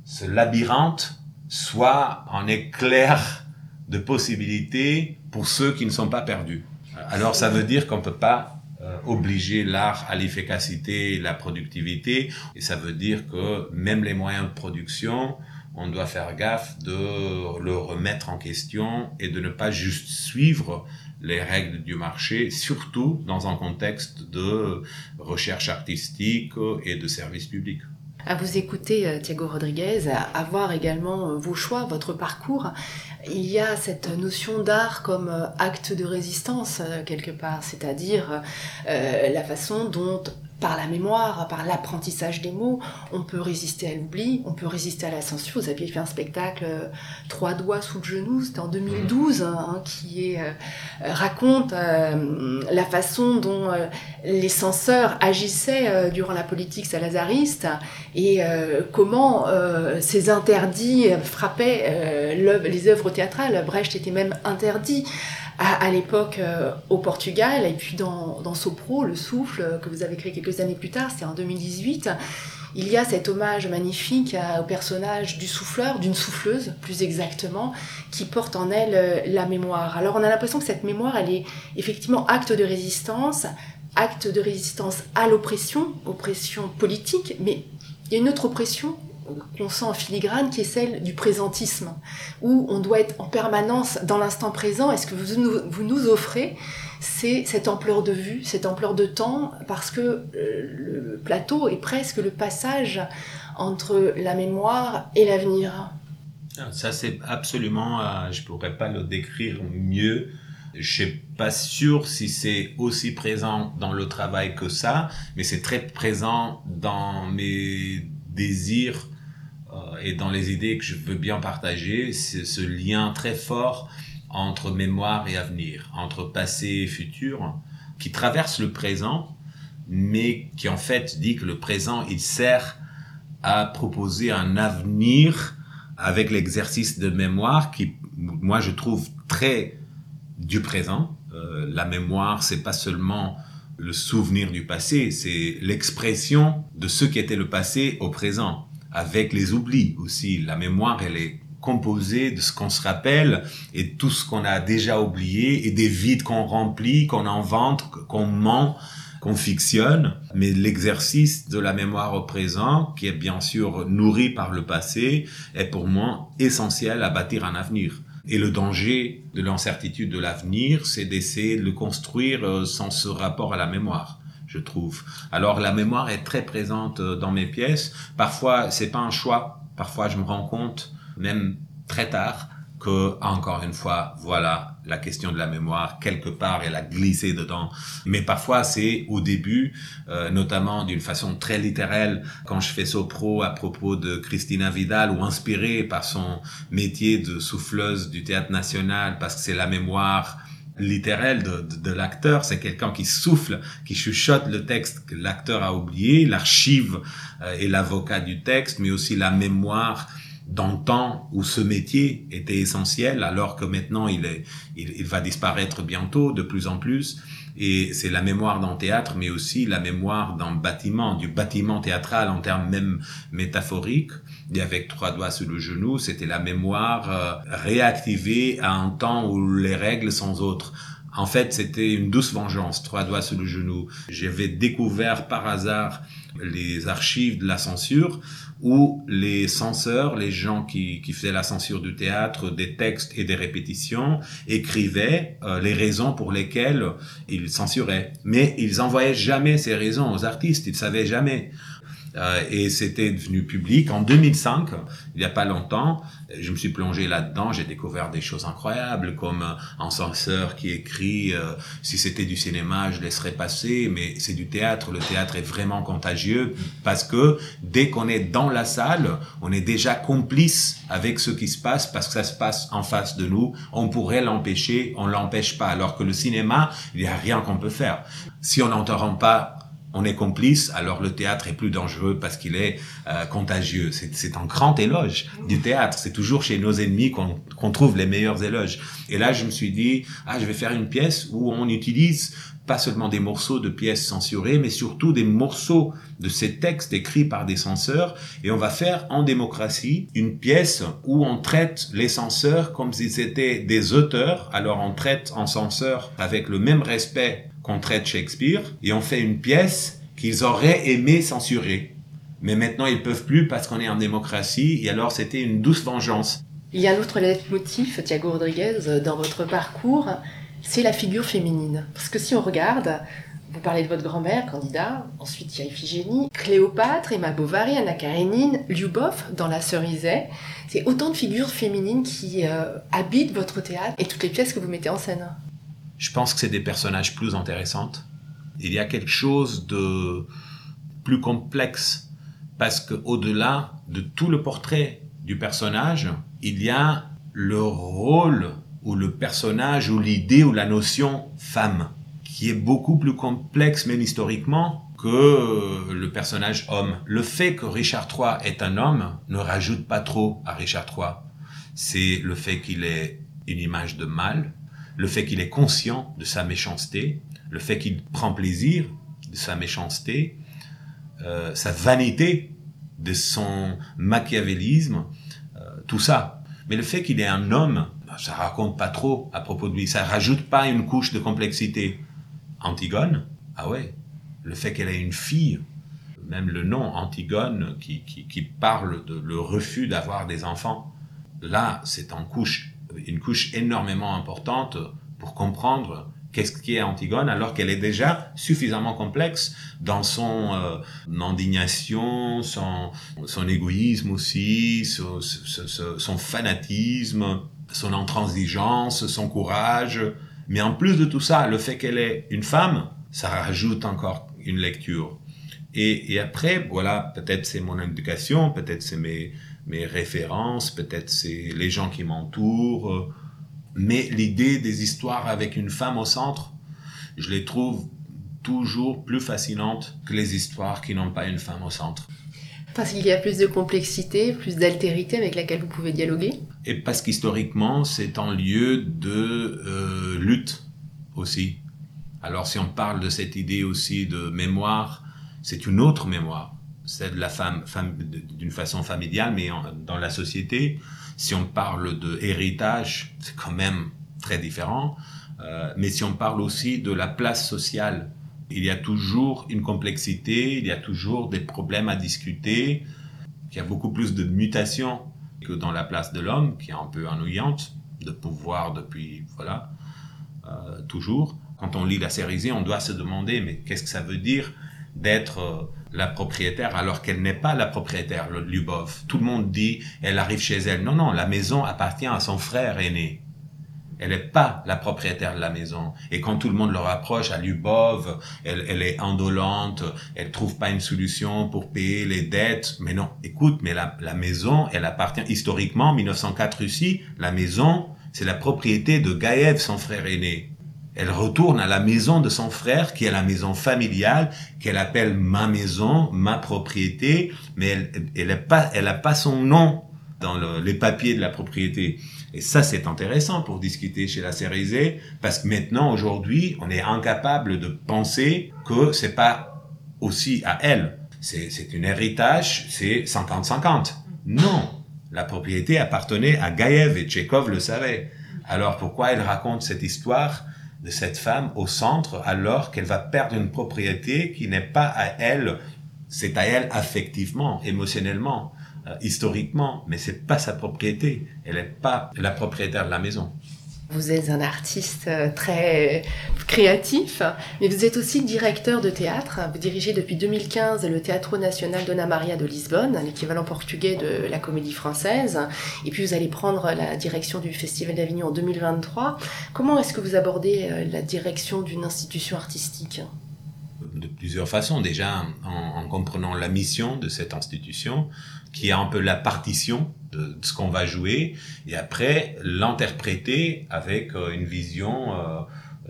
ce labyrinthe, soit un éclair de possibilités pour ceux qui ne sont pas perdus. Alors ça veut dire qu'on peut pas euh, obliger l'art à l'efficacité la productivité, et ça veut dire que même les moyens de production, on doit faire gaffe de le remettre en question et de ne pas juste suivre les règles du marché, surtout dans un contexte de recherche artistique et de service public. À vous écouter, euh, Thiago Rodriguez, à voir également euh, vos choix, votre parcours, il y a cette notion d'art comme euh, acte de résistance quelque part, c'est-à-dire la façon dont par la mémoire, par l'apprentissage des mots, on peut résister à l'oubli, on peut résister à la censure. Vous aviez fait un spectacle euh, Trois doigts sous le genou, c'était en 2012, hein, qui est, euh, raconte euh, la façon dont les censeurs agissaient durant la politique salazariste et comment ces interdits frappaient les œuvres théâtrales. Brecht était même interdit à, l'époque euh, au Portugal et puis dans, dans Sopro, le souffle que vous avez créé quelques années plus tard, c'était en 2018. Il y a cet hommage magnifique au personnage du souffleur, d'une souffleuse plus exactement, qui porte en elle euh, la mémoire. Alors on a l'impression que cette mémoire, elle est effectivement acte de résistance, acte de résistance à l'oppression, oppression politique, mais il y a une autre oppression qu'on sent en filigrane, qui est celle du présentisme, où on doit être en permanence dans l'instant présent. Est-ce que vous nous, offrez c'est cette ampleur de vue, cette ampleur de temps, parce que euh, le plateau est presque le passage entre la mémoire et l'avenir. Ça, c'est absolument, euh, je pourrais pas le décrire mieux. Je suis pas sûr si c'est aussi présent dans le travail que ça, mais c'est très présent dans mes désirs et dans les idées que je veux bien partager, c'est ce lien très fort entre mémoire et avenir, entre passé et futur, qui traverse le présent, mais qui en fait dit que le présent, il sert à proposer un avenir avec l'exercice de mémoire qui, moi, je trouve très du présent. Euh, la mémoire, c'est pas seulement le souvenir du passé, c'est l'expression de ce qui était le passé au présent avec les oublis aussi. La mémoire, elle est composée de ce qu'on se rappelle et de tout ce qu'on a déjà oublié et des vides qu'on remplit, qu'on invente, qu'on ment, qu'on fictionne. Mais l'exercice de la mémoire au présent, qui est bien sûr nourri par le passé, est pour moi essentiel à bâtir un avenir. Et le danger de l'incertitude de l'avenir, c'est d'essayer de le construire euh, sans ce rapport à la mémoire, je trouve. Alors la mémoire est très présente euh, dans mes pièces. Parfois, c'est pas un choix. Parfois, je me rends compte, même très tard, que, encore une fois, voilà, la question de la mémoire, quelque part, elle a glissé dedans. Mais parfois, c'est au début, euh, notamment d'une façon très littéraire, quand je fais Sopro à propos de Christina Vidal, ou inspiré par son métier de souffleuse du théâtre national, parce que c'est la mémoire littéraire de, de, l'acteur, c'est quelqu'un qui souffle, qui chuchote le texte que l'acteur a oublié, l'archive euh, et l'avocat du texte, mais aussi la mémoire dans le temps où ce métier était essentiel, alors que maintenant il, est, il, va disparaître bientôt de plus en plus. Et c'est la mémoire dans le théâtre, mais aussi la mémoire dans le bâtiment, du bâtiment théâtral en termes même métaphoriques. Et avec trois doigts sur le genou, c'était la mémoire euh, réactivée à un temps où les règles sont autres. En fait, c'était une douce vengeance, trois doigts sur le genou. J'avais découvert par hasard les archives de la censure où les censeurs, les gens qui, faisaient la censure du théâtre, des textes et des répétitions, écrivaient euh, les raisons pour lesquelles ils censuraient. Mais ils envoyaient jamais ces raisons aux artistes, ils savaient jamais. Euh, et c'était devenu public en 2005, il n'y a pas longtemps. Je me suis plongé là-dedans, j'ai découvert des choses incroyables, comme un censeur qui écrit euh, si c'était du cinéma, je laisserais passer, mais c'est du théâtre. Le théâtre est vraiment contagieux parce que dès qu'on est dans la salle, on est déjà complice avec ce qui se passe parce que ça se passe en face de nous. On pourrait l'empêcher, on l'empêche pas. Alors que le cinéma, il n'y a rien qu'on peut faire. Si on n'entend pas on est complice, alors le théâtre est plus dangereux parce qu'il est euh, contagieux. C'est un grand éloge du théâtre. C'est toujours chez nos ennemis qu'on trouve les meilleurs éloges. Et là, je me suis dit, ah, je vais faire une pièce où on utilise pas seulement des morceaux de pièces censurées, mais surtout des morceaux de ces textes écrits par des censeurs. Et on va faire en démocratie une pièce où on traite les censeurs comme s'ils étaient des auteurs. Alors on traite en censeur avec le même respect qu'on traite Shakespeare et on fait une pièce qu'ils auraient aimé censurer. Mais maintenant, ils peuvent plus parce qu'on est en démocratie et alors c'était une douce vengeance. Il y a un autre leitmotiv, Thiago Rodriguez, dans votre parcours, c'est la figure féminine. Parce que si on regarde, vous parlez de votre grand-mère, candidat, ensuite il y a Iphigénie, Cléopâtre, Emma Bovary, Anna Karenine, Lyubov dans La Cerisay. C'est autant de figures féminines qui euh, habitent votre théâtre et toutes les pièces que vous mettez en scène. Je pense que c'est des personnages plus intéressantes. Il y a quelque chose de plus complexe parce que au-delà de tout le portrait du personnage, il y a le rôle ou le personnage ou l'idée ou la notion femme qui est beaucoup plus complexe même historiquement que le personnage homme. Le fait que Richard III est un homme ne rajoute pas trop à Richard III. C'est le fait qu'il est une image de mal, le fait qu'il est conscient de sa méchanceté, le fait qu'il prend plaisir de sa méchanceté, euh, sa vanité de son machiavélisme, euh, tout ça. Mais le fait qu'il est un homme, bah, ça raconte pas trop à propos de lui, ça rajoute pas une couche de complexité. Antigone, ah ouais, le fait qu'elle ait une fille, même le nom Antigone qui, qui, qui parle de le refus d'avoir des enfants, là c'est en couche une couche énormément importante pour comprendre qu'est-ce qui est Antigone alors qu'elle est déjà suffisamment complexe dans son euh, indignation, son, son égoïsme aussi, son, fanatisme, son intransigeance, son courage. Mais en plus de tout ça, le fait qu'elle est une femme, ça rajoute encore une lecture. Et, et après, voilà, peut-être c'est mon éducation, peut-être c'est mes, mes références, peut-être c'est les gens qui m'entourent, euh, mais l'idée des histoires avec une femme au centre, je les trouve toujours plus fascinantes que les histoires qui n'ont pas une femme au centre. Parce qu'il y a plus de complexité, plus d'altérité avec laquelle vous pouvez dialoguer? Et parce qu'historiquement, c'est un lieu de euh, lutte aussi. Alors si on parle de cette idée aussi de mémoire, c'est une autre mémoire c'est de la femme, femme d'une façon familiale, mais dans la société, si on parle de héritage, c'est quand même très différent. Euh, mais si on parle aussi de la place sociale, il y a toujours une complexité, il y a toujours des problèmes à discuter, il y a beaucoup plus de mutations que dans la place de l'homme, qui est un peu ennuyante. de pouvoir depuis, voilà, euh, toujours. Quand on lit la série Z, on doit se demander, mais qu'est-ce que ça veut dire d'être euh, la propriétaire alors qu'elle n'est pas la propriétaire, Lubov. Tout le monde dit, elle arrive chez elle. Non, non, la maison appartient à son frère aîné. Elle n'est pas la propriétaire de la maison. Et quand tout le monde le rapproche à Lubov, elle, elle est indolente, elle trouve pas une solution pour payer les dettes. Mais non, écoute, mais la, la maison, elle appartient historiquement, 1904 Russie, la maison, c'est la propriété de Gaïev, son frère aîné. Elle retourne à la maison de son frère, qui est la maison familiale, qu'elle appelle ma maison, ma propriété, mais elle, elle, a pas, son nom dans le, les papiers de la propriété. Et ça, c'est intéressant pour discuter chez la Cérisée, parce que maintenant, aujourd'hui, on est incapable de penser que c'est pas aussi à elle. C'est, un héritage, c'est 50-50. Non. La propriété appartenait à Gaïev et Tchekhov le savait. Alors pourquoi elle raconte cette histoire de cette femme au centre alors qu'elle va perdre une propriété qui n'est pas à elle, c'est à elle affectivement, émotionnellement, euh, historiquement, mais c'est pas sa propriété. Elle n'est pas la propriétaire de la maison. Vous êtes un artiste euh, très créatif, mais vous êtes aussi directeur de théâtre. Vous dirigez depuis 2015 le Teatro Nacional Dona Maria de Lisbonne, l'équivalent portugais de la comédie française. Et puis vous allez prendre la direction du Festival d'Avignon en 2023. Comment est-ce que vous abordez euh, la direction d'une institution artistique? De plusieurs façons. Déjà, en, en, comprenant la mission de cette institution, qui est un peu la partition de, ce qu'on va jouer, et après l'interpréter avec euh, une vision euh,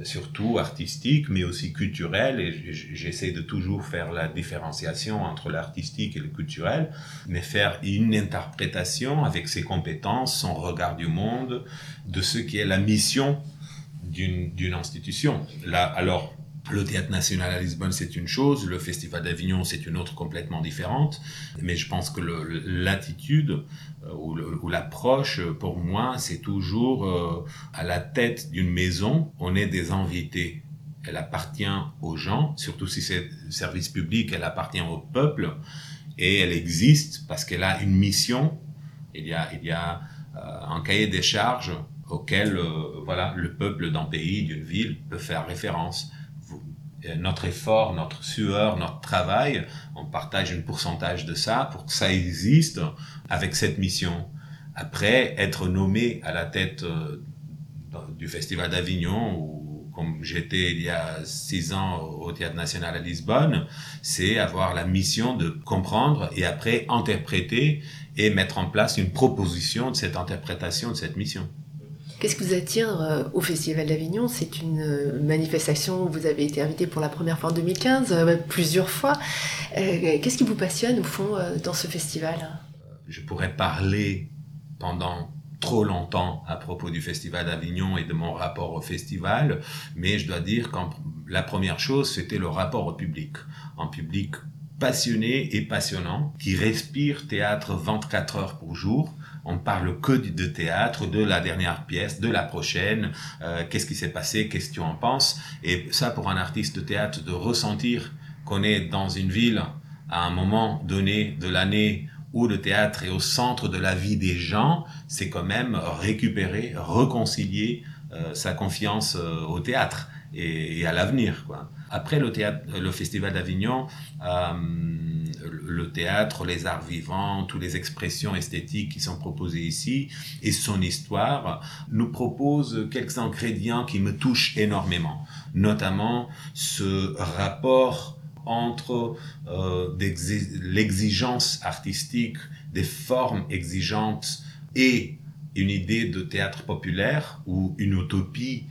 surtout artistique, mais aussi culturelle, et j'essaie de toujours faire la différenciation entre l'artistique et le culturel, mais faire une interprétation avec ses compétences, son regard du monde, de ce qui est la mission d'une institution. Là, alors, le Théâtre National à Lisbonne, c'est une chose, le Festival d'Avignon, c'est une autre complètement différente, mais je pense que l'attitude euh, ou l'approche, pour moi, c'est toujours euh, à la tête d'une maison, on est des invités. Elle appartient aux gens, surtout si c'est service public, elle appartient au peuple, et elle existe parce qu'elle a une mission, il y a, il y a euh, un cahier des charges auquel euh, voilà, le peuple d'un pays, d'une ville peut faire référence. Notre effort, notre sueur, notre travail, on partage un pourcentage de ça pour que ça existe avec cette mission. Après, être nommé à la tête euh, du Festival d'Avignon, ou comme j'étais il y a six ans au Théâtre National à Lisbonne, c'est avoir la mission de comprendre et après interpréter et mettre en place une proposition de cette interprétation de cette mission. Qu'est-ce qui vous attire euh, au Festival d'Avignon? C'est une euh, manifestation où vous avez été invité pour la première fois en 2015, euh, plusieurs fois. Qu'est-ce qui vous passionne au fond dans ce festival? Je pourrais parler pendant trop longtemps à propos du Festival d'Avignon et de mon rapport au festival, mais je dois dire que la première chose, c'était le rapport au public. Un public passionné et passionnant, qui respire théâtre 24 heures pour jour, on parle que de théâtre, de la dernière pièce, de la prochaine, euh, qu'est-ce qui s'est passé, qu'est-ce que tu en penses. Et ça, pour un artiste de théâtre, de ressentir qu'on est dans une ville à un moment donné de l'année où le théâtre est au centre de la vie des gens, c'est quand même récupérer, réconcilier euh, sa confiance euh, au théâtre et, et à l'avenir. Après le, théâtre, le Festival d'Avignon, euh, le théâtre, les arts vivants, toutes les expressions esthétiques qui sont proposées ici et son histoire nous propose quelques ingrédients qui me touchent énormément, notamment ce rapport entre euh, l'exigence artistique, des formes exigeantes et une idée de théâtre populaire ou une utopie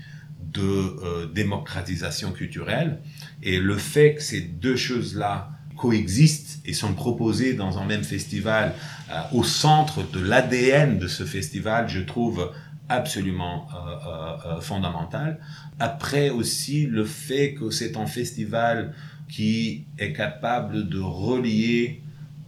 de euh, démocratisation culturelle. Et le fait que ces deux choses-là coexistent et sont proposées dans un même festival euh, au centre de l'ADN de ce festival, je trouve absolument euh, euh, fondamental. Après aussi le fait que c'est un festival qui est capable de relier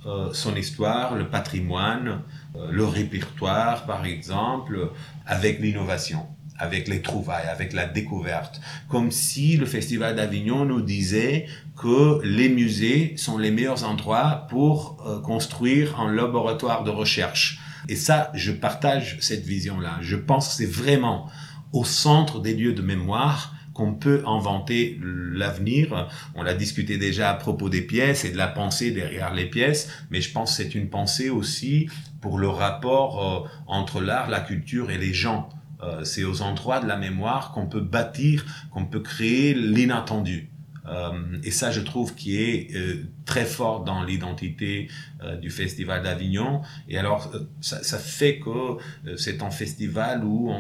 euh, son histoire, le patrimoine, euh, le répertoire par exemple, avec l'innovation avec les trouvailles, avec la découverte. Comme si le Festival d'Avignon nous disait que les musées sont les meilleurs endroits pour euh, construire un laboratoire de recherche. Et ça, je partage cette vision-là. Je pense que c'est vraiment au centre des lieux de mémoire qu'on peut inventer l'avenir. On l'a discuté déjà à propos des pièces et de la pensée derrière les pièces, mais je pense que c'est une pensée aussi pour le rapport euh, entre l'art, la culture et les gens. Euh, c'est aux endroits de la mémoire qu'on peut bâtir, qu'on peut créer l'inattendu. Euh, et ça, je trouve qui est euh, très fort dans l'identité euh, du Festival d'Avignon. Et alors, ça, fait que c'est un festival où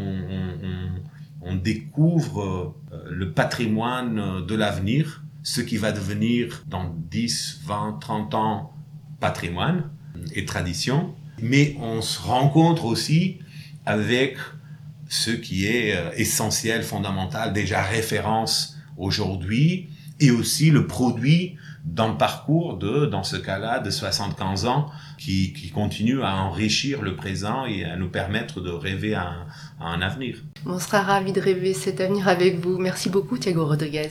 on découvre le patrimoine de l'avenir, ce qui va devenir dans 10, 20, 30 ans patrimoine et tradition. Mais on se rencontre aussi avec ce qui est essentiel, fondamental, déjà référence aujourd'hui, et aussi le produit d'un parcours de, dans ce cas-là, de 75 ans qui, qui, continue à enrichir le présent et à nous permettre de rêver à un, à un avenir. On sera ravis de rêver cet avenir avec vous. Merci beaucoup, Thiago Rodriguez.